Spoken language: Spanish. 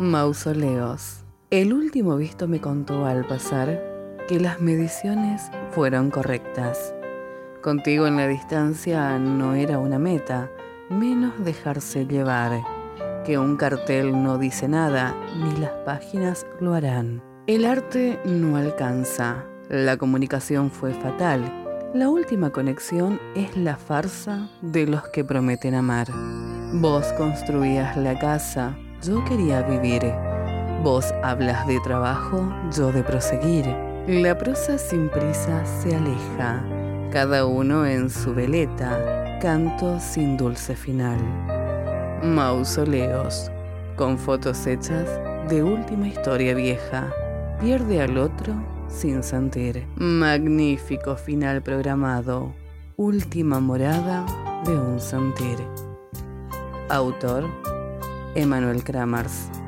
Mausoleos. El último visto me contó al pasar que las mediciones fueron correctas. Contigo en la distancia no era una meta, menos dejarse llevar, que un cartel no dice nada, ni las páginas lo harán. El arte no alcanza, la comunicación fue fatal, la última conexión es la farsa de los que prometen amar. Vos construías la casa, yo quería vivir. Vos hablas de trabajo, yo de proseguir. La prosa sin prisa se aleja, cada uno en su veleta, canto sin dulce final. Mausoleos, con fotos hechas de última historia vieja, pierde al otro sin sentir. Magnífico final programado, última morada de un sentir. Autor Emanuel Kramers.